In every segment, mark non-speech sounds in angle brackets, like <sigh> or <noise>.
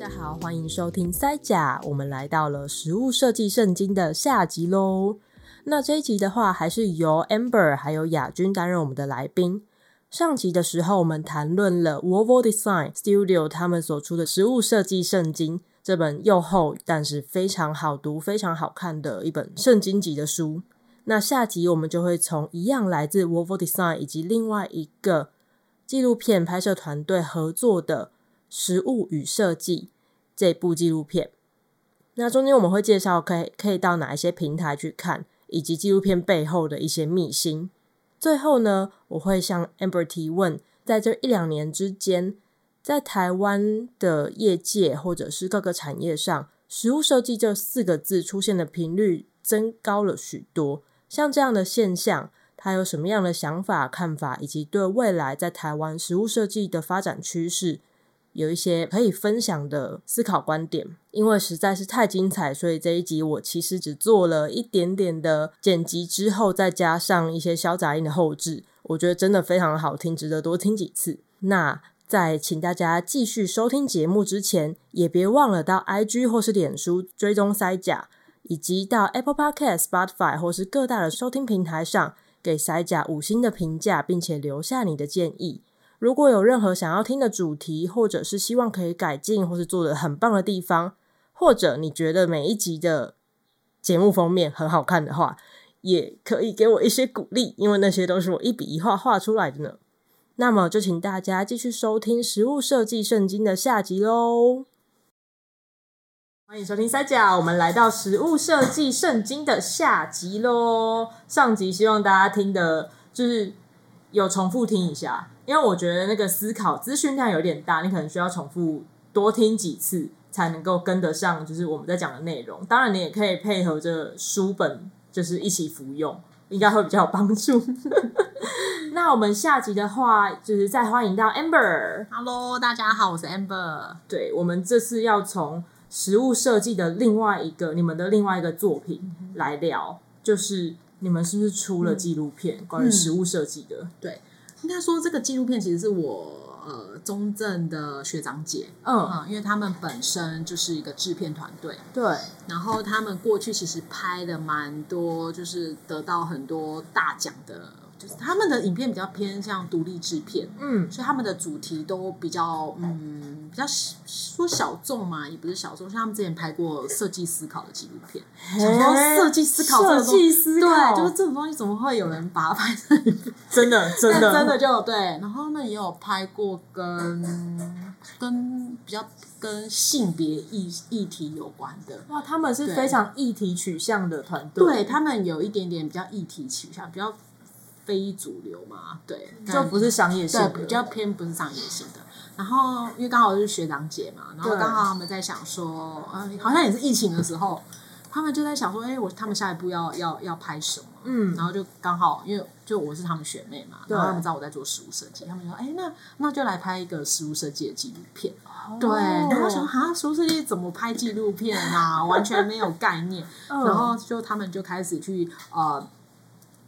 大家好，欢迎收听塞甲，我们来到了食物设计圣经的下集喽。那这一集的话，还是由 Amber 还有雅君担任我们的来宾。上集的时候，我们谈论了 w o v o Design Studio 他们所出的食物设计圣经，这本又厚但是非常好读、非常好看的一本圣经级的书。那下集我们就会从一样来自 w o v o Design 以及另外一个纪录片拍摄团队合作的。食物与设计这部纪录片，那中间我们会介绍可以可以到哪一些平台去看，以及纪录片背后的一些秘辛。最后呢，我会向 Amber 提问，在这一两年之间，在台湾的业界或者是各个产业上，食物设计这四个字出现的频率增高了许多。像这样的现象，他有什么样的想法、看法，以及对未来在台湾食物设计的发展趋势？有一些可以分享的思考观点，因为实在是太精彩，所以这一集我其实只做了一点点的剪辑，之后再加上一些消杂音的后置，我觉得真的非常好听，值得多听几次。那在请大家继续收听节目之前，也别忘了到 IG 或是脸书追踪塞甲，以及到 Apple Podcast、Spotify 或是各大的收听平台上给塞甲五星的评价，并且留下你的建议。如果有任何想要听的主题，或者是希望可以改进，或是做得很棒的地方，或者你觉得每一集的节目封面很好看的话，也可以给我一些鼓励，因为那些都是我一笔一画画出来的呢。那么就请大家继续收听《食物设计圣经》的下集喽！欢迎收听三角，我们来到《食物设计圣经》的下集喽。上集希望大家听的就是有重复听一下。因为我觉得那个思考资讯量有点大，你可能需要重复多听几次才能够跟得上，就是我们在讲的内容。当然，你也可以配合着书本，就是一起服用，应该会比较有帮助。<laughs> 那我们下集的话，就是再欢迎到 Amber。Hello，大家好，我是 Amber。对，我们这次要从食物设计的另外一个，你们的另外一个作品来聊，就是你们是不是出了纪录片、嗯、关于食物设计的？嗯、对。应该说，这个纪录片其实是我呃中正的学长姐，嗯，嗯，因为他们本身就是一个制片团队，对，然后他们过去其实拍的蛮多，就是得到很多大奖的。就是他们的影片比较偏向独立制片，嗯，所以他们的主题都比较，嗯，比较说小众嘛，也不是小众。像他们之前拍过设计思考的纪录片，想说设计思考，设计思考，对，就是这种东西怎么会有人把它拍成？真的，真的，<laughs> 真的就对。然后他们也有拍过跟跟比较跟性别议议题有关的。哇，他们是非常议题取向的团队，对，他们有一点点比较议题取向，比较。非主流嘛，对，就不是商业性的，对，比较偏不是商业性的。然后因为刚好是学长姐嘛，然后刚好他们在想说，嗯，好像也是疫情的时候，他们就在想说，哎，我他们下一步要要要拍什么？嗯，然后就刚好因为就我是他们学妹嘛，然后他们知道我在做食物设计，他们说，哎，那那就来拍一个食物设计的纪录片。对，然后想啊，食物设计怎么拍纪录片啊？完全没有概念。<laughs> 然后就他们就开始去呃。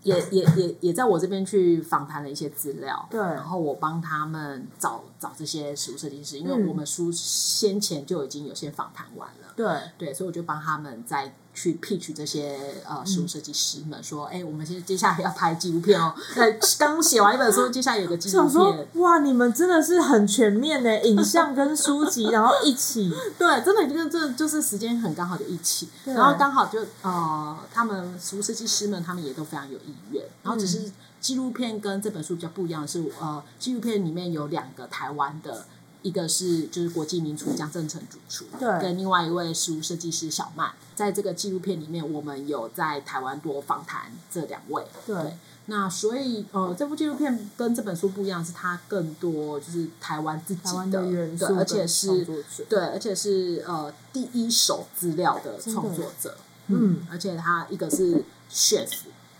也也也也在我这边去访谈了一些资料，对，然后我帮他们找找这些食物设计师，因为我们书先前就已经有些访谈完了，对。对，所以我就帮他们再去 pitch 这些呃食物设计师们说，哎、嗯，我们现在接下来要拍纪录片哦，对，<laughs> 刚写完一本书，接下来有个纪录片，哇，你们真的是很全面的，<laughs> 影像跟书籍，然后一起，<laughs> 对，真的就这就是时间很刚好就一起，然后刚好就呃，他们食物设计师们他们也都非常有意愿。然后只是纪录片跟这本书比较不一样的是，呃，纪录片里面有两个台湾的，一个是就是国际名厨江振成主厨，对，跟另外一位食物设计师小曼，在这个纪录片里面，我们有在台湾多访谈这两位，对。对那所以呃，这部纪录片跟这本书不一样，是它更多就是台湾自己的，的元素，而且是对，而且是呃第一手资料的创作者，嗯，嗯，而且他一个是 chef。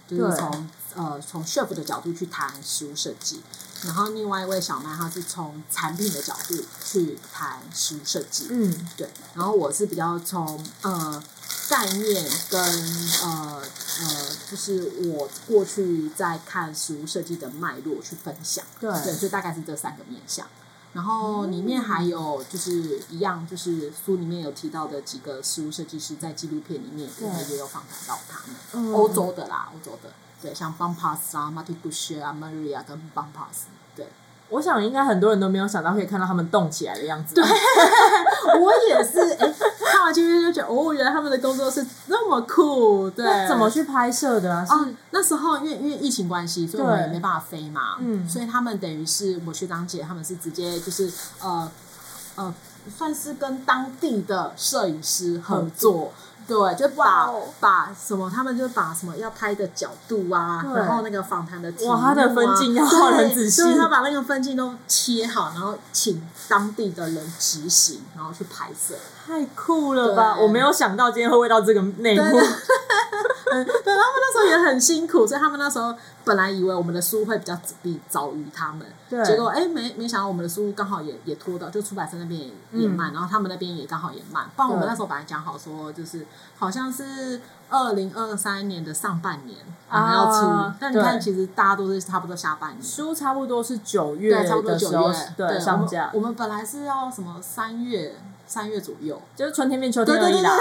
就是从呃从 chef 的角度去谈食物设计，然后另外一位小麦他是从产品的角度去谈食物设计，嗯，对。然后我是比较从呃概念跟呃呃，就是我过去在看食物设计的脉络去分享，对，对，所以大概是这三个面向。然后里面还有就是一样，就是书里面有提到的几个食物设计师，在纪录片里面也有访谈到他们，欧洲的啦，欧洲的，对，像 Bumpus 啊、Marty Bush 啊、Maria 跟 Bumpus，对。我想应该很多人都没有想到可以看到他们动起来的样子。对，<laughs> 我也是。哎、欸，看完纪录片就觉得，哦，原来他们的工作是那么酷。对，怎么去拍摄的啊？是、哦、那时候因为因为疫情关系，所以我们也没办法飞嘛。嗯。所以他们等于是我学长姐，他们是直接就是呃呃，算是跟当地的摄影师合作。对，就把、wow. 把什么，他们就把什么要拍的角度啊，然后那个访谈的题目啊，哇，他的分镜要画很仔细，所以他把那个分镜都切好，然后请当地的人执行，然后去拍摄，太酷了吧！我没有想到今天会问到这个内幕。对，他们那时候也很辛苦，所以他们那时候本来以为我们的书会比较比早于他们，对，结果哎，没没想到我们的书刚好也也拖到，就出版社那边也也慢，嗯，然后他们那边也刚好也慢。不然我们那时候本来讲好说，就是好像是二零二三年的上半年我们要出，啊，但你看其实大家都是差不多下半年，书差不多是九月，差不多九月对上架。我们本来是要什么三月。三月左右，就是春天变秋天而已啦。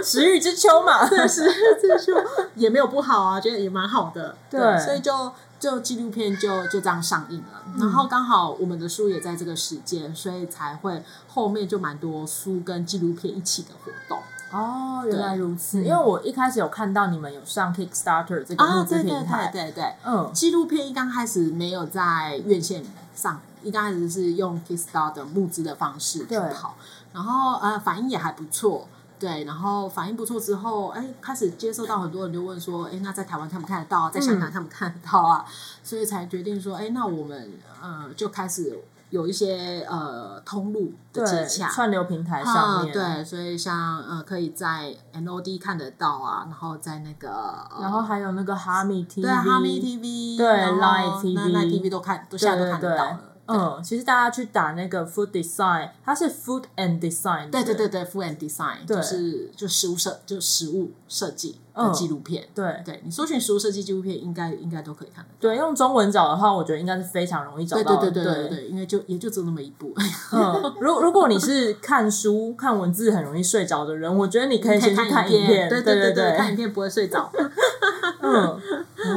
时雨 <laughs> 之秋嘛，对，时雨之秋。<laughs> 也没有不好啊，觉得也蛮好的。对，对所以就就纪录片就就这样上映了。嗯、然后刚好我们的书也在这个时间，所以才会后面就蛮多书跟纪录片一起的活动。哦，原来如此。因为我一开始有看到你们有上 Kickstarter 这个募资平台，啊、对，对对对，嗯，纪录片一刚开始没有在院线上。一开始是用 Kickstarter 募资的方式去跑，然后呃反应也还不错，对，然后反应不错之后，哎，开始接受到很多人就问说，哎，那在台湾看不看得到啊？在香港看不看得到啊？嗯、所以才决定说，哎，那我们呃就开始有一些呃通路的接洽，串流平台上面，对，所以像呃可以在 NOD 看得到啊，然后在那个，呃、然后还有那个哈密 TV，对，哈密 TV，对，Line TV，Line TV 都看，都现在都看得到了。嗯，其实大家去打那个 food design，它是 food and design，对对对对，food and design，就是就食物设就食物设计的纪录片。嗯、对对，你搜寻食物设计纪录片，应该应该都可以看得到。对，用中文找的话，我觉得应该是非常容易找到。对对对对对，对，因为就也就只有那么一部。嗯，如如果你是看书看文字很容易睡着的人，我觉得你可以先去看影片。对对对对，看影片不会睡着。<laughs> 嗯，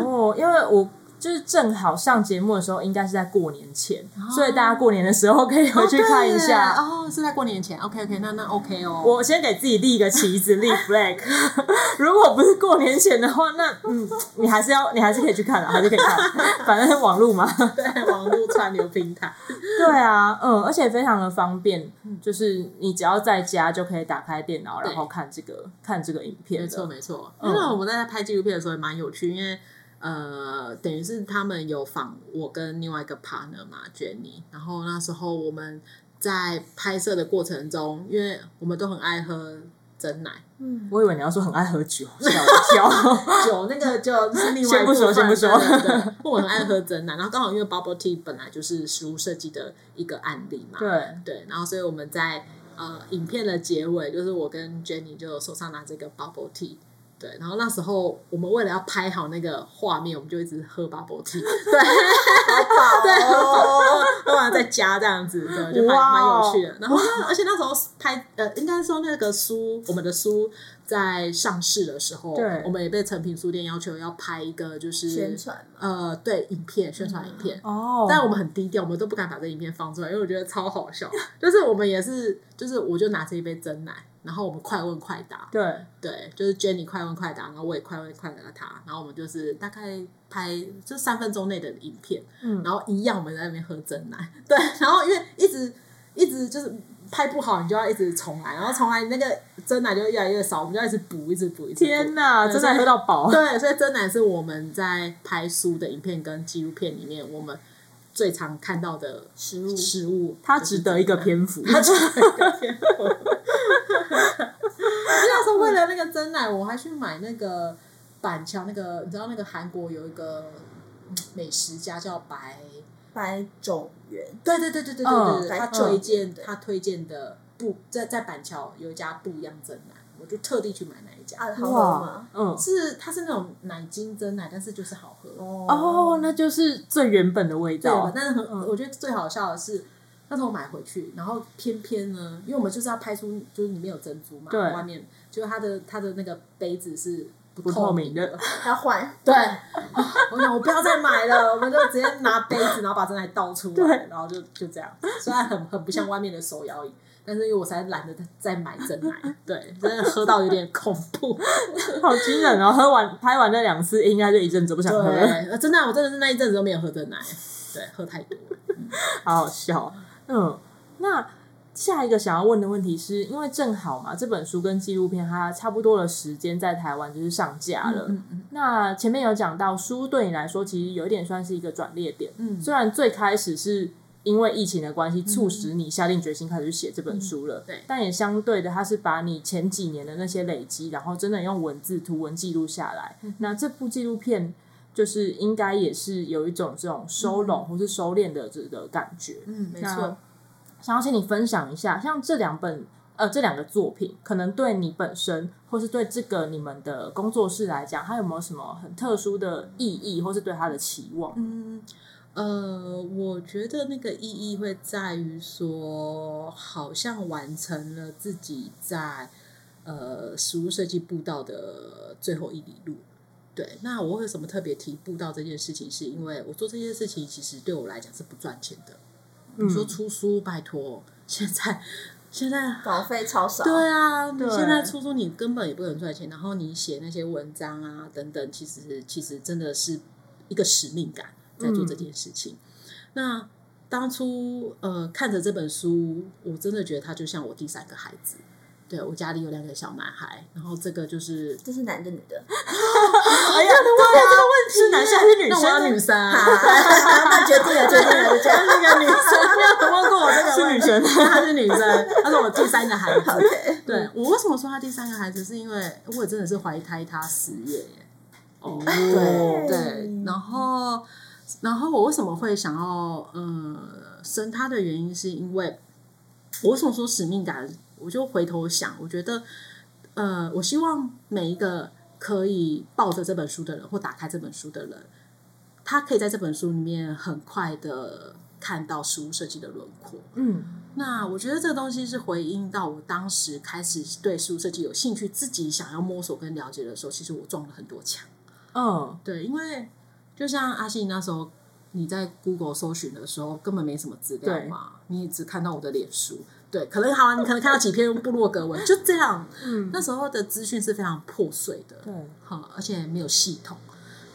哦，因为我。就是正好上节目的时候，应该是在过年前，哦，所以大家过年的时候可以回去看一下。哦，是在过年前，OK OK，那那 OK 哦。我先给自己立一个旗子，立 flag。<laughs> 如果不是过年前的话，那嗯，你还是要，你还是可以去看的，还是可以看，<laughs> 反正是网络嘛。对，网络串流平台。<laughs> 对啊，嗯，而且非常的方便，就是你只要在家就可以打开电脑，然后看这个看这个影片。没错没错，因为我们在拍纪录片的时候也蛮有趣，因为。呃，等于是他们有访我跟另外一个 partner 嘛，Jenny。然后那时候我们在拍摄的过程中，因为我们都很爱喝真奶。嗯，我以为你要说很爱喝酒，吓我一跳。<laughs> 酒那个就 <laughs> 是另外一部分。先不说，先不说。对，我很爱喝真奶，然后刚好因为 Bubble Tea 本来就是食物设计的一个案例嘛。对对，然后所以我们在呃影片的结尾，就是我跟 Jenny 就手上拿这个 Bubble Tea。对，然后那时候我们为了要拍好那个画面，我们就一直喝 bubble tea，对，对，喝完再加这样子，对，就蛮蛮有趣的。然后，而且那时候拍，呃，应该说那个书，我们的书。在上市的时候，对，我们也被诚品书店要求要拍一个就是宣传，呃，对，影片宣传影片哦。但我们很低调，我们都不敢把这影片放出来，因为我觉得超好笑。就是我们也是，就是我就拿着一杯真奶，然后我们快问快答，对对，就是 Jenny 快问快答，然后我也快问快答他，然后我们就是大概拍就三分钟内的影片，嗯，然后一样我们在那边喝真奶，<laughs> 对，然后因为一直一直就是。拍不好，你就要一直重来，然后重来，那个真奶就越来越少，我们就要一直补，一直补，一直补。天哪，真奶喝到饱。对，所以真奶是我们在拍书的影片跟纪录片里面，我们最常看到的食物。食物，它值得一个篇幅。<laughs> 它值得一个篇幅。<laughs> 那时候为了那个真奶，我还去买那个板桥那个，你知道那个韩国有一个美食家叫白。白种元，对对对对对对对，他推荐他推荐的不在在板桥有一家不一样真奶，我就特地去买那一家。啊，好喝吗？嗯，是它是那种奶精蒸奶，但是就是好喝哦哦，那就是最原本的味对道。但是很，我觉得最好笑的是，那时候我买回去，然后偏偏呢，因为我们就是要拍出就是里面有珍珠嘛，对外面就是它的它的那个杯子是不不透明的的。<laughs> 要换，<laughs> 对，我想我不要再买了，我们就直接拿杯子，然后把真奶倒出来，然后就就这样。虽然很很不像外面的手摇饮，但是因为我才懒得再买真奶，对，真的喝到有点恐怖。<laughs> 好惊人哦！喝完拍完那两次，应该就一阵子不想喝了，真的，我真的是那一阵子都没有喝真奶，对，喝太多了。<laughs> 好好笑。嗯，那下一个想要问的问题是，因为正好嘛，这本书跟纪录片它差不多的时间在台湾就是上架了。嗯嗯那前面有讲到，书对你来说其实有一点算是一个转捩点。嗯虽然最开始是因为疫情的关系，促使你下定决心开始写这本书了，嗯对但也相对的，它是把你前几年的那些累积，然后真的用文字图文记录下来。嗯那这部纪录片就是应该也是有一种这种收拢或是收敛的这个感觉。嗯，没错。想要请你分享一下，像这两本呃这两个作品，可能对你本身或是对这个你们的工作室来讲，它有没有什么很特殊的意义，或是对它的期望？嗯，呃，我觉得那个意义会在于说，好像完成了自己在呃食物设计步道的最后一里路。对，那我为什么特别提步道这件事情？是因为我做这件事情其实对我来讲是不赚钱的。你说出书，拜托，现在现在稿费超少。对啊，对现在出书你根本也不能赚钱，然后你写那些文章啊等等，其实其实真的是一个使命感在做这件事情。那当初呃看着这本书，我真的觉得他就像我第三个孩子。对，我家里有两个小男孩，然后这个就是这是男的女的？<laughs> 哎呀，对啊，是男生还是女那我要生？女生啊，那决定了，决定了，就这样。那个女生，<laughs> 你有问过我这个是女生她是女生，她是我第三个孩子。对我为什么说他第三个孩子，是因为我也真的是怀胎他十月耶。哦，对对，然后然后我为什么会想要呃生他的原因，是因为我为什么说使命感？我就回头想，我觉得呃，我希望每一个可以抱着这本书的人，或打开这本书的人，他可以在这本书里面很快的看到实物设计的轮廓。嗯，那我觉得这个东西是回应到我当时开始对实物设计有兴趣，自己想要摸索跟了解的时候，其实我撞了很多墙。嗯，对，因为就像阿信那时候你在 Google 搜寻的时候，根本没什么资料嘛，你也只看到我的脸书。对，可能好啊，你可能看到几篇部落格文，就这样。嗯，那时候的资讯是非常破碎的，对，好，而且没有系统。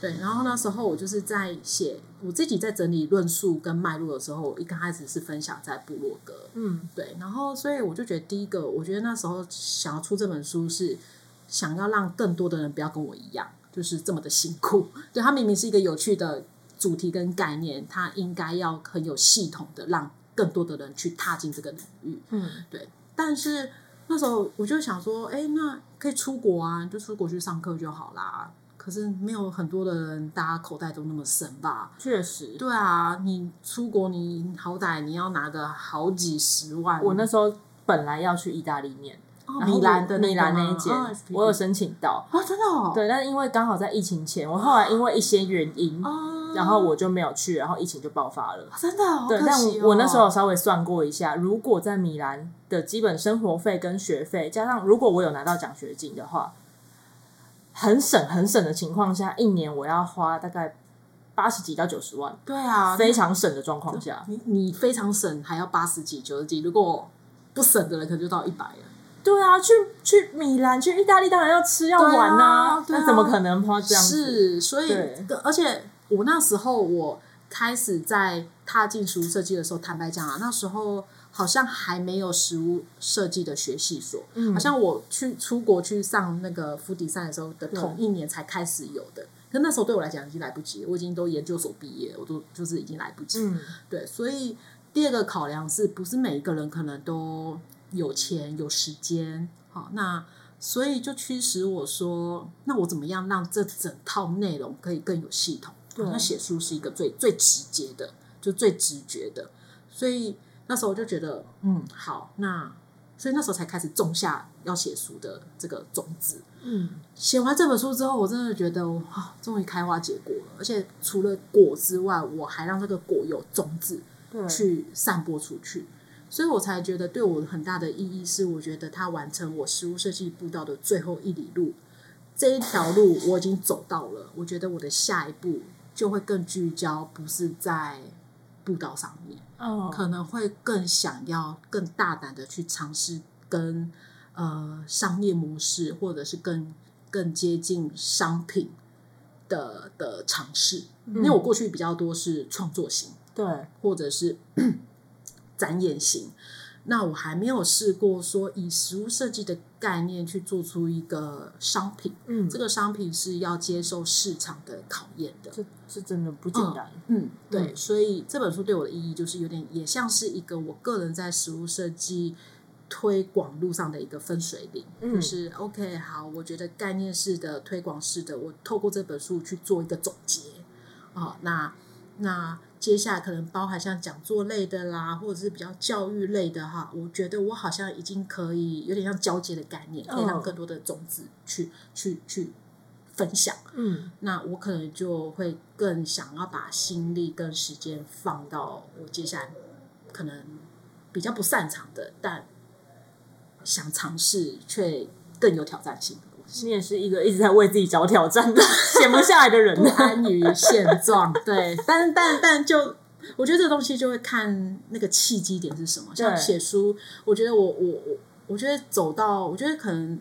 对，然后那时候我就是在写我自己在整理论述跟脉络的时候，我一刚开始是分享在部落格，嗯，对，然后所以我就觉得第一个，我觉得那时候想要出这本书是想要让更多的人不要跟我一样，就是这么的辛苦。<laughs> 对，它明明是一个有趣的主题跟概念，它应该要很有系统的让更多的人去踏进这个领域。嗯，对。但是那时候我就想说，哎，那可以出国啊，就出国去上课就好啦。可是没有很多的人，大家口袋都那么深吧？确实，对啊，你出国，你好歹你要拿个好几十万。我那时候本来要去意大利念。哦、米兰的米兰那一间，哦、我有申请到哦，真的哦。对，但是因为刚好在疫情前，我后来因为一些原因，哦、然后我就没有去，然后疫情就爆发了。真的、哦，对，但我我那时候稍微算过一下，如果在米兰的基本生活费跟学费，加上如果我有拿到奖学金的话，很省很省的情况下，一年我要花大概八十几到九十万。对啊，非常省的状况下，你你非常省，还要八十几、九十几，如果不省的人，可能就到一百了。对啊，去去米兰、去意大利，当然要吃要玩呐、啊，那、啊。啊、怎么可能花这样子？是，所以，而且我那时候我开始在踏进食物设计的时候，坦白讲啊，那时候好像还没有食物设计的学系所，嗯，好像我去出国去上那个福迪赛的时候的同一年才开始有的，可那时候对我来讲已经来不及，我已经都研究所毕业，我都就是已经来不及，嗯，对，所以第二个考量是不是每一个人可能都。有钱有时间，好，那所以就驱使我说，那我怎么样让这整套内容可以更有系统？对，那写书是一个最最直接的，就最直觉的。所以那时候我就觉得，嗯，好，那所以那时候才开始种下要写书的这个种子。嗯，写完这本书之后，我真的觉得哇，终于开花结果了。而且除了果之外，我还让这个果有种子去散播出去，所以我才觉得对我很大的意义是，我觉得它完成我实物设计步道的最后一里路。这一条路我已经走到了，我觉得我的下一步就会更聚焦，不是在步道上面。哦，可能会更想要更大胆的去尝试跟呃商业模式，或者是更更接近商品的的尝试。嗯、因为我过去比较多是创作型，对，或者是展演型。那我还没有试过说以实物设计的概念去做出一个商品，嗯，这个商品是要接受市场的考验的，这是真的不简单，嗯，嗯，对，所以这本书对我的意义就是有点也像是一个我个人在实物设计推广路上的一个分水岭，嗯，就是 OK，好，我觉得概念式的推广式的，我透过这本书去做一个总结，哦，那那。接下来可能包含像讲座类的啦，或者是比较教育类的哈，我觉得我好像已经可以有点像交接的概念，可以让更多的种子去、oh. 去去分享。嗯，那我可能就会更想要把心力跟时间放到我接下来可能比较不擅长的，但想尝试却更有挑战性。你也是一个一直在为自己找挑战的 <laughs> 闲不下来的人，不安于现状。<laughs> 对，但但但就我觉得这东西就会看那个契机点是什么。像写书，我觉得我我我我觉得走到，我觉得可能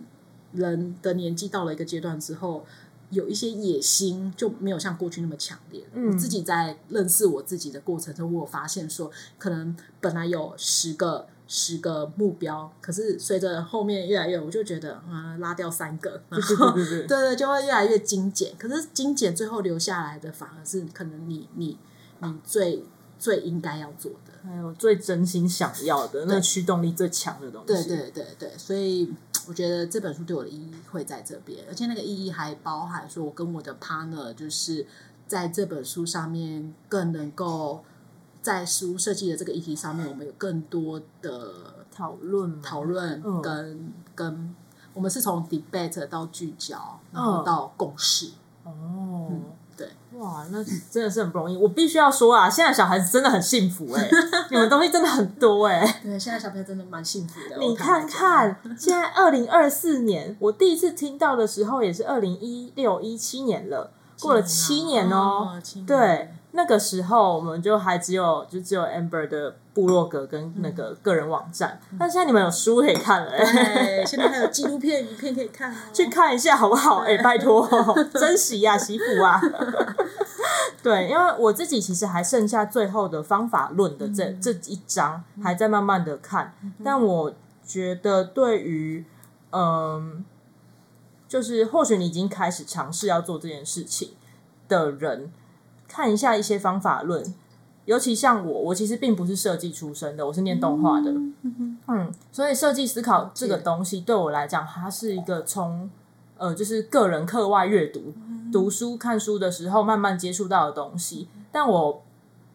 人的年纪到了一个阶段之后，有一些野心就没有像过去那么强烈。嗯，我自己在认识我自己的过程中，我有发现说，可能本来有十个。十个目标，可是随着后面越来越，我就觉得啊，拉掉三个，然后对 <laughs> 对对，就会越来越精简。可是精简最后留下来的，反而是可能你你你最最应该要做的，还有最真心想要的，那驱动力最强的东西。对对对对，所以 <tsk> 我觉得这本书对我的意义会在这边，而且那个意义还包含说，我跟我的 partner 就是在这本书上面更能够。在实物设计的这个议题上面，我们有更多的讨论，讨论跟、嗯、跟我们是从 debate 到聚焦，然后到共识。哦、嗯，对，哇，那真的是很不容易。我必须要说啊，现在小孩子真的很幸福哎、欸，<laughs> 你们东西真的很多哎、欸。对，现在小朋友真的蛮幸福的。你看看，现在二零二四年，我第一次听到的时候也是二零一六一七年了，过了七年哦、对。那个时候我们就还只有就只有 Amber 的部落格跟那个个人网站，嗯、但现在你们有书可以看了、欸，对，现在还有纪录片、影片可以看、哦，<laughs> 去看一下好不好？哎、<laughs> 欸，拜托，<laughs> 珍惜呀，媳妇啊！对，因为我自己其实还剩下最后的方法论的这、嗯、这一章，还在慢慢的看，嗯、但我觉得对于嗯，就是或许你已经开始尝试要做这件事情的人。看一下一些方法论，尤其像我，我其实并不是设计出身的，我是念动画的，嗯，嗯，所以设计思考这个东西对我来讲，它是一个从呃，就是个人课外阅读、读书、看书的时候慢慢接触到的东西。但我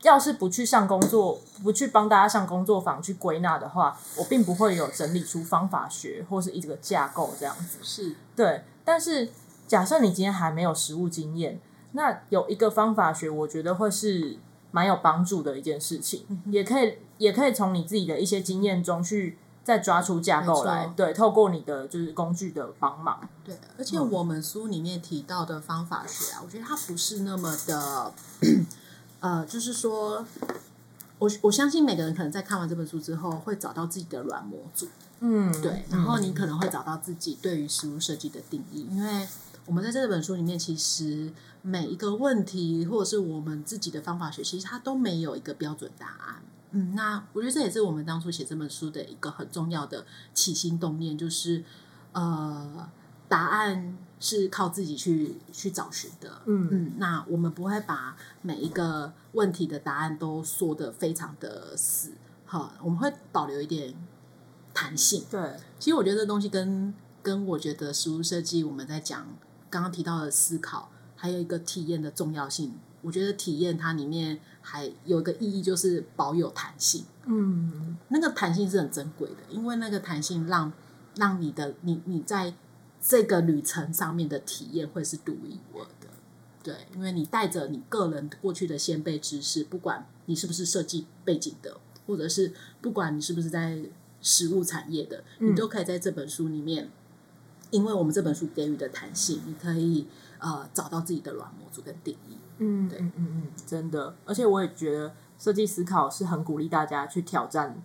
要是不去上工作，不去帮大家上工作坊去归纳的话，我并不会有整理出方法学或是一个架构这样子。是对，但是假设你今天还没有实务经验。那有一个方法学，我觉得会是蛮有帮助的一件事情，嗯、也可以也可以从你自己的一些经验中去再抓出架构来，对，透过你的就是工具的帮忙，对。而且我们书里面提到的方法学啊，嗯、我觉得它不是那么的，<clears throat> 呃，就是说，我我相信每个人可能在看完这本书之后，会找到自己的软模组，嗯，对。然后你可能会找到自己对于实物设计的定义，因为。我们在这本书里面，其实每一个问题，或者是我们自己的方法学，其实它都没有一个标准答案。嗯，那我觉得这也是我们当初写这本书的一个很重要的起心动念，就是呃，答案是靠自己去去找寻的。嗯嗯，那我们不会把每一个问题的答案都说的非常的死，好，我们会保留一点弹性。对，其实我觉得这东西跟跟我觉得实物设计我们在讲。刚刚提到的思考，还有一个体验的重要性，我觉得体验它里面还有一个意义，就是保有弹性。嗯，那个弹性是很珍贵的，因为那个弹性让让你的你你在这个旅程上面的体验会是独一无二的。对，因为你带着你个人过去的先辈知识，不管你是不是设计背景的，或者是不管你是不是在食物产业的，你都可以在这本书里面，因为我们这本书给予的弹性，你可以呃找到自己的软模组跟定义。嗯，对，嗯嗯嗯，真的，而且我也觉得设计思考是很鼓励大家去挑战，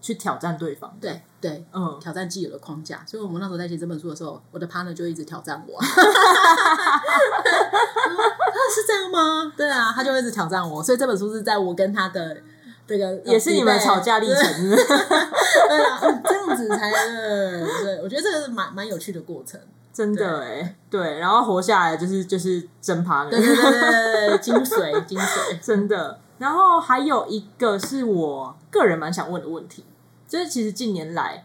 去挑战对方。对对，嗯，挑战既有的框架。所以我们那时候在写这本书的时候，我的 partner 就一直挑战我。<laughs> 是这样吗？对啊，他就一直挑战我。所以这本书是在我跟他的这个也是你们吵架历程。<laughs> 对啊，这样子才对，对。我觉得这个是蛮蛮有趣的过程。真的哎，对，然后活下来就是就是真 partner，对对对对，精髓精髓，<laughs> 真的。然后还有一个是我个人蛮想问的问题，就是其实近年来，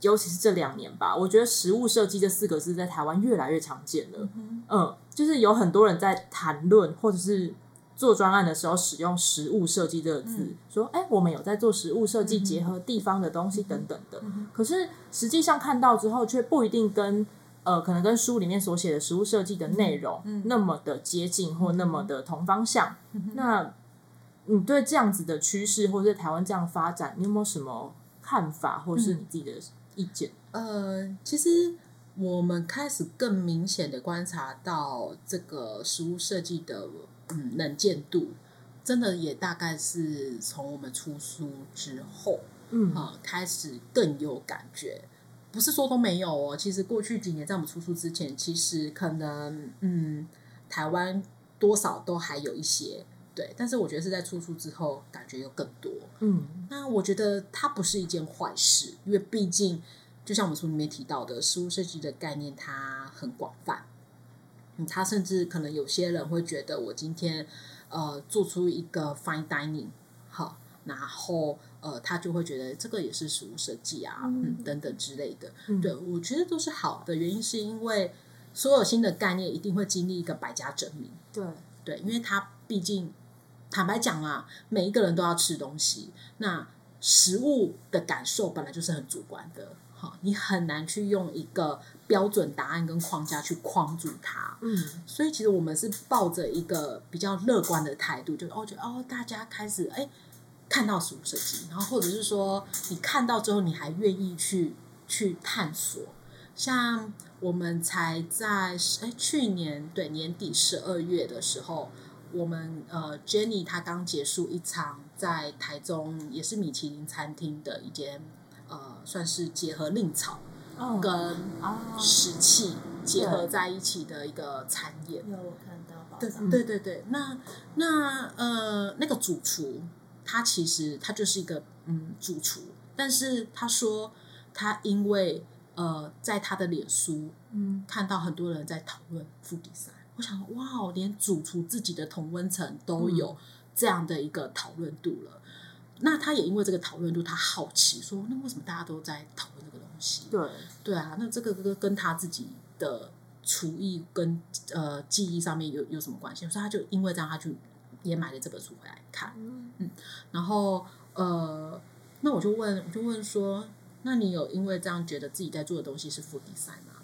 尤其是这两年吧，我觉得食物设计这四个字在台湾越来越常见了。嗯，嗯，就是有很多人在谈论或者是做专案的时候使用实物设计这个字，嗯、说哎，我们有在做实物设计，结合地方的东西等等的。嗯、可是实际上看到之后，却不一定跟。呃，可能跟书里面所写的实物设计的内容那么的接近，或那么的同方向。那你对这样子的趋势，或者在台湾这样发展，你有没有什么看法，或是你自己的意见？嗯、呃，其实我们开始更明显的观察到这个实物设计的嗯能见度，真的也大概是从我们出书之后，嗯啊、呃，开始更有感觉。不是说都没有哦，其实过去几年在我们出书之前，其实可能嗯，台湾多少都还有一些对，但是我觉得是在出书之后，感觉又更多。嗯，那我觉得它不是一件坏事，因为毕竟就像我们书里面提到的，食物设计的概念它很广泛，嗯，他甚至可能有些人会觉得，我今天呃做出一个 fine dining 好，然后。呃，他就会觉得这个也是食物设计啊，嗯，嗯，等等之类的。嗯、对，我觉得都是好的。原因是因为所有新的概念一定会经历一个百家争鸣。对对，因为它毕竟坦白讲啊，每一个人都要吃东西，那食物的感受本来就是很主观的，哈，你很难去用一个标准答案跟框架去框住它。嗯，所以其实我们是抱着一个比较乐观的态度，就哦，觉得哦，大家开始哎。看到什么设计，然后或者是说你看到之后，你还愿意去去探索。像我们才在哎去年对年底十二月的时候，我们呃 Jenny 她刚结束一场在台中也是米其林餐厅的一间呃算是结合令草跟石器结合在一起的一个餐宴。有我看到，对对对对，那那呃那个主厨。他其实他就是一个嗯主厨，但是他说他因为呃在他的脸书嗯看到很多人在讨论 food design，我想说哇，连主厨自己的同温层都有这样的一个讨论度了。嗯、那他也因为这个讨论度，他好奇说，那为什么大家都在讨论这个对对啊，那这个跟跟他自己的厨艺跟呃技艺上面有有什么关系？所以他就因为这样，他就。也买了这本书回来看，嗯，然后呃，那我就问，我就问说，那你有因为这样觉得自己在做的东西是 food design 吗？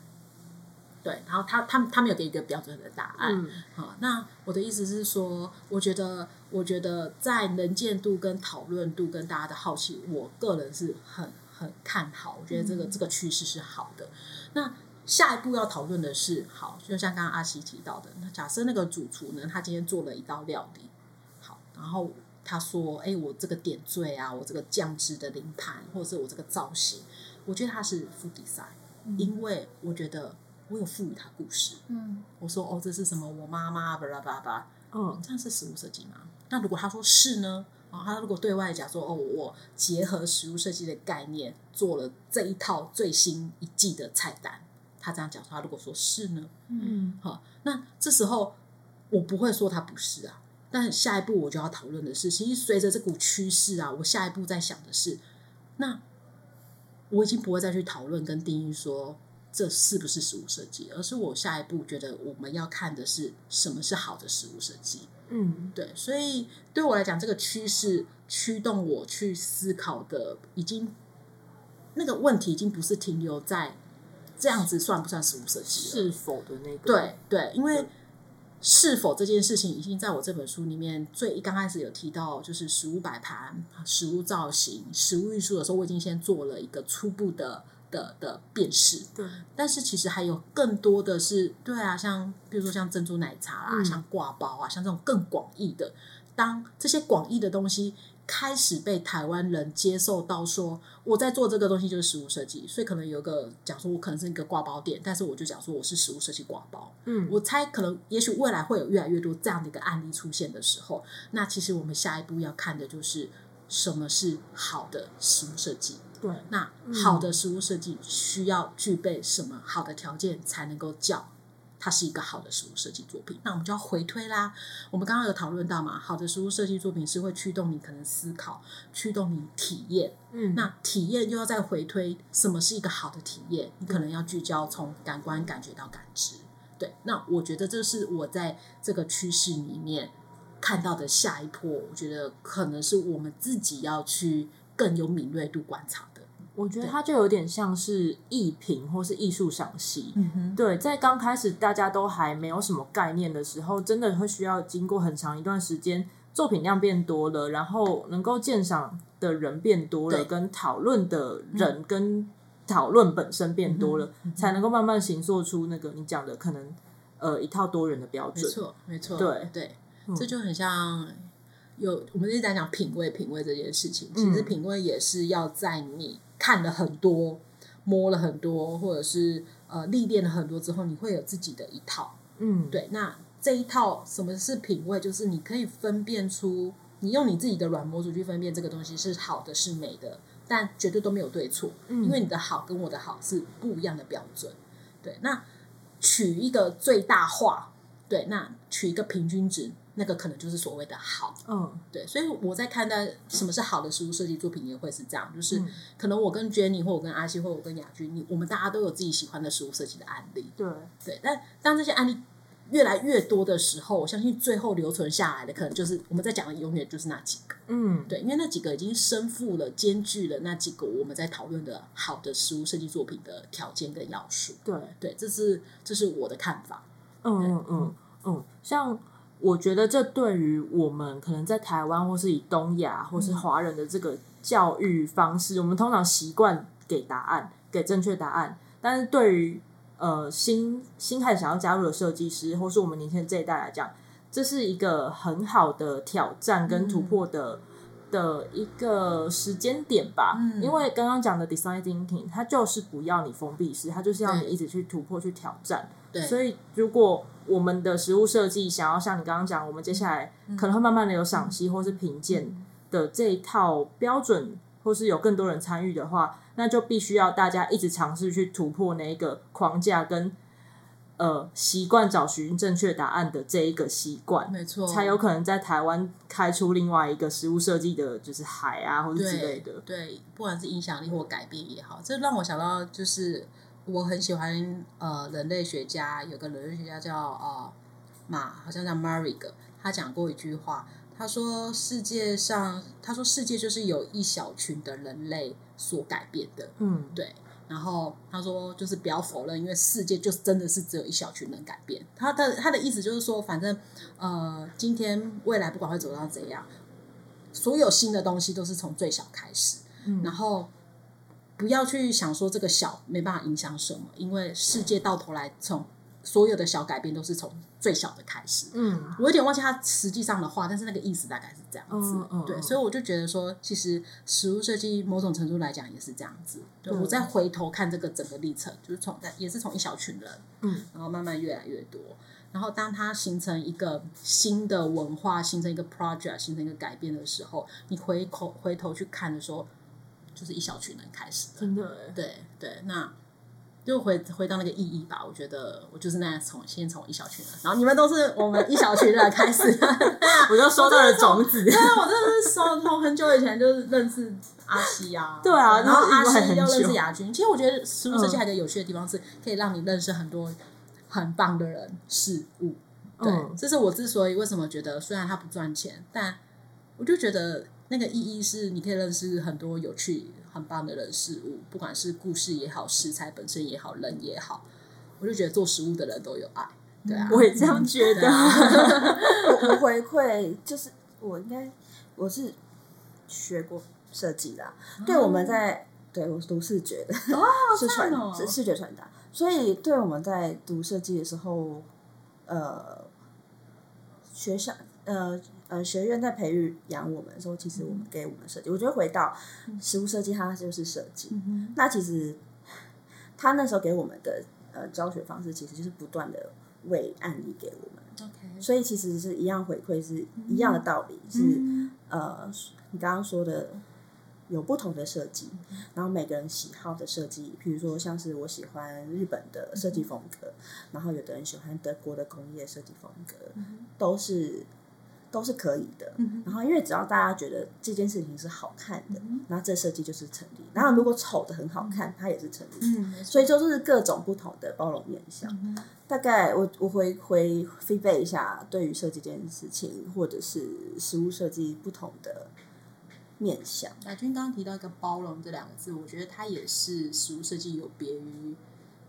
对，然后他他他没有给一个标准的答案，嗯，好，那我的意思是说，我觉得我觉得在能见度跟讨论度跟大家的好奇，我个人是很很看好，我觉得这个、嗯、这个趋势是好的。那下一步要讨论的是，好，就像刚刚阿西提到的，那假设那个主厨呢，他今天做了一道料理。好然后他说：“哎，我这个点缀啊，我这个酱汁的临盘，或者是我这个造型，我觉得他是 food design，嗯，因为我觉得我有赋予他故事。嗯，我说哦，这是什么？我妈妈巴拉巴拉巴拉。嗯，这样是食物设计吗？那如果他说是呢？啊，他如果对外讲说哦，我结合食物设计的概念做了这一套最新一季的菜单，他这样讲，他如果说是呢？嗯，好，那这时候我不会说他不是啊。”但下一步我就要讨论的是，其实随着这股趋势啊，我下一步在想的是，那我已经不会再去讨论跟定义说这是不是食物设计，而是我下一步觉得我们要看的是什么是好的食物设计。嗯，对，所以对我来讲，这个趋势驱动我去思考的，已经那个问题已经不是停留在这样子算不算食物设计了，是否的那个？对对，因为是否这件事情已经在我这本书里面最刚开始有提到，就是食物摆盘、食物造型、食物艺术的时候，我已经先做了一个初步的。的的辨识，对，但是其实还有更多的是，对啊，像比如说像珍珠奶茶啊，嗯、像挂包啊，像这种更广义的，当这些广义的东西开始被台湾人接受到说，我在做这个东西就是食物设计，所以可能有一个讲说，我可能是一个挂包店，但是我就讲说我是食物设计挂包，嗯，我猜可能也许未来会有越来越多这样的一个案例出现的时候，那其实我们下一步要看的就是什么是好的食物设计。对，那好的食物设计需要具备什么好的条件才能够叫它是一个好的食物设计作品？那我们就要回推啦。我们刚刚有讨论到嘛，好的食物设计作品是会驱动你可能思考，驱动你体验。嗯，那体验又要再回推，什么是一个好的体验？你可能要聚焦从感官感觉到感知。对，那我觉得这是我在这个趋势里面看到的下一波。我觉得可能是我们自己要去更有敏锐度观察。我觉得它就有点像是艺评或是艺术赏析。对，在刚开始大家都还没有什么概念的时候，真的会需要经过很长一段时间，作品量变多了，然后能够鉴赏的人变多了，跟讨论的人跟讨论本身变多了，才能够慢慢形塑出那个你讲的可能呃一套多元的标准。没错，没错，对对，这就很像有我们一直在讲品味，品味这件事情，其实品味也是要在你。看了很多，摸了很多，或者是呃历练了很多之后，你会有自己的一套。嗯，对。那这一套什么是品味？就是你可以分辨出，你用你自己的软模组去分辨这个东西是好的，是美的，但绝对都没有对错。嗯，因为你的好跟我的好是不一样的标准。对，那取一个最大化，对，那取一个平均值。那个可能就是所谓的好，嗯，对，所以我在看待什么是好的食物设计作品，也会是这样，就是可能我跟 Jenny 或我跟阿西或我跟雅君，你我们大家都有自己喜欢的食物设计的案例，对。对，但当这些案例越来越多的时候，我相信最后留存下来的可能就是我们在讲的永远就是那几个，嗯，对，因为那几个已经身负了、兼具了那几个我们在讨论的好的食物设计作品的条件跟要素，对。对，这是这是我的看法，嗯嗯嗯嗯，像。我觉得这对于我们可能在台湾或是以东亚或是华人的这个教育方式，嗯、我们通常习惯给答案，给正确答案。但是对于呃新新开始想要加入的设计师，或是我们年轻人这一代来讲，这是一个很好的挑战跟突破的、嗯、的一个时间点吧。嗯、因为刚刚讲的 design thinking，它就是不要你封闭式，它就是要你一直去突破、去挑战。对，所以如果我们的食物设计想要像你刚刚讲，我们接下来可能会慢慢的有赏析或是评鉴的这一套标准，或是有更多人参与的话，那就必须要大家一直尝试去突破那一个框架跟呃习惯找寻正确答案的这一个习惯，没错，才有可能在台湾开出另外一个食物设计的就是海啊，或者之类的。对，不管是影响力或改变也好，这让我想到就是。我很喜欢呃，人类学家有个人类学家叫呃马，好像叫 Murray，他讲过一句话，他说世界上，他说世界就是有一小群的人类所改变的，嗯，对。然后他说就是不要否认，因为世界就真的是只有一小群人改变。他的他的意思就是说，反正呃，今天未来不管会走到怎样，所有新的东西都是从最小开始，嗯，然后。不要去想说这个小没办法影响什么，因为世界到头来从所有的小改变都是从最小的开始。嗯，我有点忘记他实际上的话，但是那个意思大概是这样子。嗯嗯、对，所以我就觉得说，其实食物设计某种程度来讲也是这样子。对，我再回头看这个整个历程，就是从也是从一小群人，嗯，然后慢慢越来越多，然后当它形成一个新的文化，形成一个 project，形成一个改变的时候，你回头回头去看的时候。就是一小群人开始的，真的，对对，那就回回到那个意义吧。我觉得我就是那样从先从一小群人，然后你们都是我们一小群人开始，<laughs> 我就收到了种子。<laughs> 对啊，我真的是从从很久以前就是认识阿西啊，<laughs> 对啊，然后阿西又认识亚军。其实我觉得食物设计还有一个有趣的地方，是可以让你认识很多很棒的人事物。对，这是我之所以为什么觉得虽然它不赚钱，但我就觉得那个意义是你可以认识很多有趣。很棒的人事物，不管是故事也好，食材本身也好，人也好，我就觉得做食物的人都有爱。对啊，我也这样觉得。<laughs> 我我回馈就是我应该我是学过设计的，对我们在对我读视觉的哦，是传是视觉传达，所以对我们在读设计的时候，呃，学校呃。呃，学院在培育养我们的时候，其实我们给我们设计，嗯、我觉得回到实物设计，它就是设计。嗯、那其实他那时候给我们的呃教学方式，其实就是不断的为案例给我们。Okay. 所以其实是一样回馈，是一样的道理。嗯、是呃，你刚刚说的有不同的设计，然后每个人喜好的设计，比如说像是我喜欢日本的设计风格，嗯、然后有的人喜欢德国的工业设计风格，嗯、都是。都是可以的，然后因为只要大家觉得这件事情是好看的，然后这设计就是成立。然后如果丑的很好看，它也是成立。嗯，所以就是各种不同的包容面向。大概我我回回 feedback 一下，对于设计这件事情，或者是实物设计不同的面向。亚军刚刚提到一个包容这两个字，我觉得它也是实物设计有别于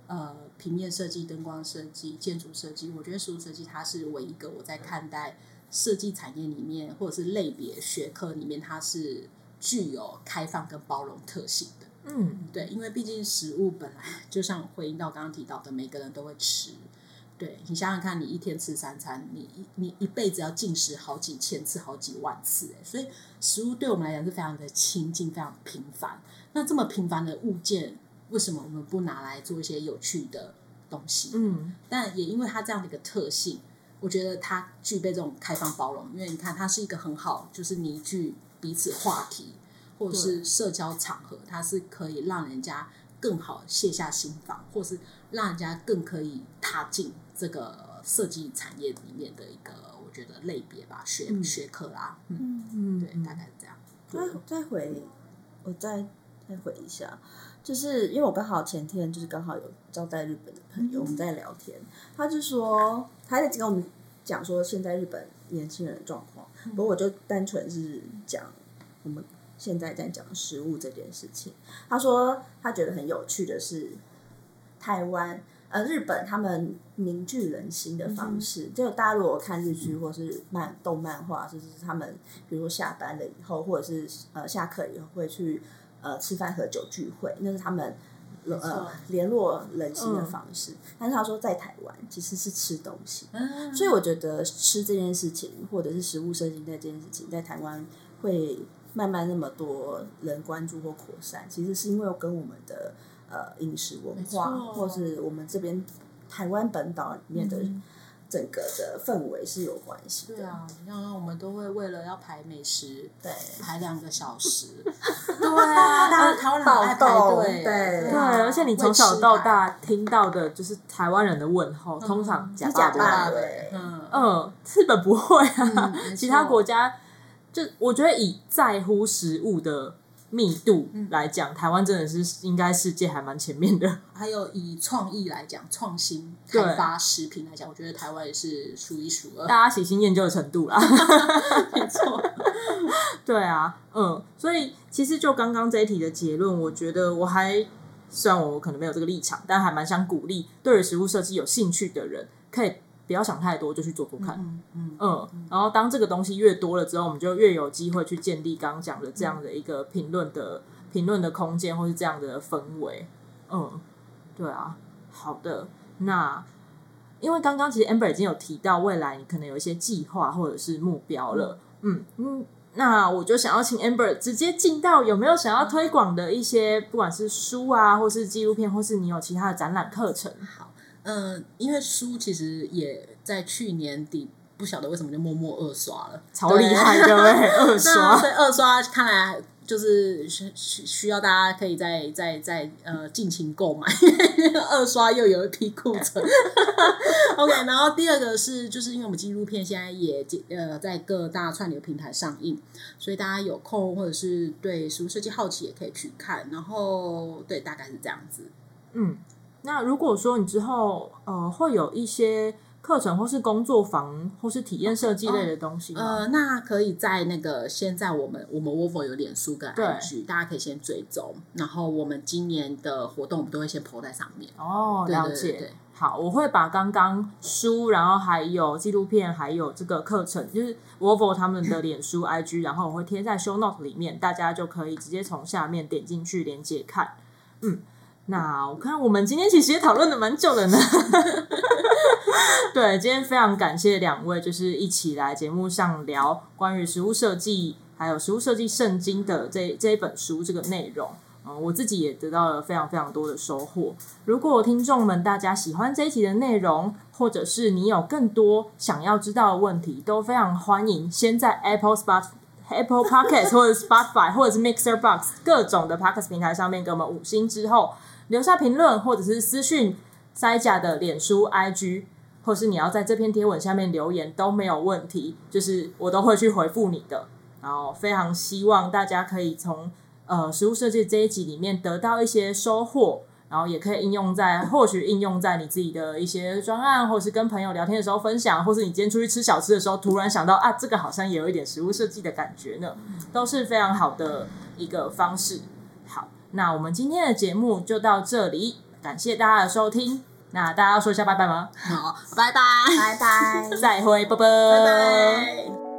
呃平面设计、灯光设计、建筑设计。我觉得实物设计它是唯一一个我在看待。设计产业里面，或者是类别学科里面，它是具有开放跟包容特性的。嗯，对，因为毕竟食物本来就像回应到刚刚提到的，每个人都会吃。对，你想想看，你一天吃三餐，你你一辈子要进食好几千次、好几万次，哎，所以食物对我们来讲是非常的亲近、非常平凡。那这么平凡的物件，为什么我们不拿来做一些有趣的东西？嗯，但也因为它这样的一个特性。我觉得它具备这种开放包容，因为你看，它是一个很好，就是凝聚彼此话题，或者是社交场合，它是可以让人家更好卸下心防，或是让人家更可以踏进这个设计产业里面的一个，我觉得类别吧，学、嗯、学科啦，嗯嗯，对，大概是这样。再再回，我再再回一下，就是因为我刚好前天就是刚好有招待日本的朋友，我们在聊天，他就说。他在跟我们讲说现在日本年轻人的状况，不过我就单纯是讲我们现在在讲食物这件事情。他说他觉得很有趣的是台湾呃日本他们凝聚人心的方式，嗯、就大家如果看日剧或是漫动漫画，就是他们比如说下班了以后，或者是呃下课以后会去呃吃饭喝酒聚会，那是他们。呃，联络人心的方式，嗯、但是他说在台湾其实是吃东西，嗯、所以我觉得吃这件事情，或者是食物设计这件事情，在台湾会慢慢那么多人关注或扩散，其实是因为跟我们的呃饮食文化，或是我们这边台湾本岛里面的。嗯整个的氛围是有关系的。对啊，你像我们都会为了要排美食，对，排两个小时。<laughs> 对啊，大家台湾人爱排队，对对，而且你从小到大听到的就是台湾人的问候，通常假爸对，嗯嗯，日本不会啊，<laughs> 其他国家就我觉得以在乎食物的。密度来讲，台湾真的是应该世界还蛮前面的。还有以创意来讲，创新开发食品来讲，我觉得台湾也是数一数二。大家喜新厌旧的程度啦，<laughs> 没错。对啊，嗯，所以其实就刚刚这一题的结论，我觉得我还虽然我可能没有这个立场，但还蛮想鼓励对于食物设计有兴趣的人可以。不要想太多，就去做做看。嗯然后当这个东西越多了之后，我们就越有机会去建立刚刚讲的这样的一个评论的评论的空间，或是这样的氛围。嗯，对啊，好的。那因为刚刚其实 Amber 已经有提到未来你可能有一些计划或者是目标了。嗯嗯，那我就想要请 Amber 直接进到有没有想要推广的一些，不管是书啊，或是纪录片，或是你有其他的展览课程。好。嗯，因为书其实也在去年底，不晓得为什么就默默二刷了，超厉害的，<laughs> 二刷，所以二刷看来就是需需要大家可以再再再呃尽情购买，二刷又有一批库存。<laughs> OK，然后第二个是就是因为我们纪录片现在也呃在各大串流平台上映，所以大家有空或者是对食物设计好奇也可以去看。然后对，大概是这样子。嗯，那如果说你之后呃会有一些。课程或是工作坊或是体验设计类的东西吗？呃，那可以在那个现在我们我们 Wovo 有脸书跟 IG，大家可以先追踪。然后我们今年的活动我们都会先 po 在上面。哦，了解。对对对对，好，我会把刚刚书，然后还有纪录片，还有这个课程，就是 Wovo 他们的脸书 IG，然后我会贴在 Show Note 里面，大家就可以直接从下面点进去连接看。嗯。那我看我们今天其实也讨论的蛮久了呢。<laughs> 对，今天非常感谢两位，就是一起来节目上聊关于食物设计，还有食物设计圣经的这这一本书这个内容。嗯，我自己也得到了非常非常多的收获。如果听众们大家喜欢这一集的内容，或者是你有更多想要知道的问题，都非常欢迎先在 Apple Spot、Apple Podcast 或者 Spotify 或者是 Mixer Box 各种的 Podcast 平台上面给我们五星之后。留下评论，或者是私讯塞甲的脸书、IG，或是你要在这篇贴文下面留言都没有问题，就是我都会去回复你的。然后非常希望大家可以从呃食物设计这一集里面得到一些收获，然后也可以应用在或许应用在你自己的一些专案，或是跟朋友聊天的时候分享，或是你今天出去吃小吃的时候突然想到啊，这个好像也有一点食物设计的感觉呢，都是非常好的一个方式。那我们今天的节目就到这里，感谢大家的收听。那大家要说一下拜拜吗？好，拜拜，拜拜，再会，拜拜，拜拜。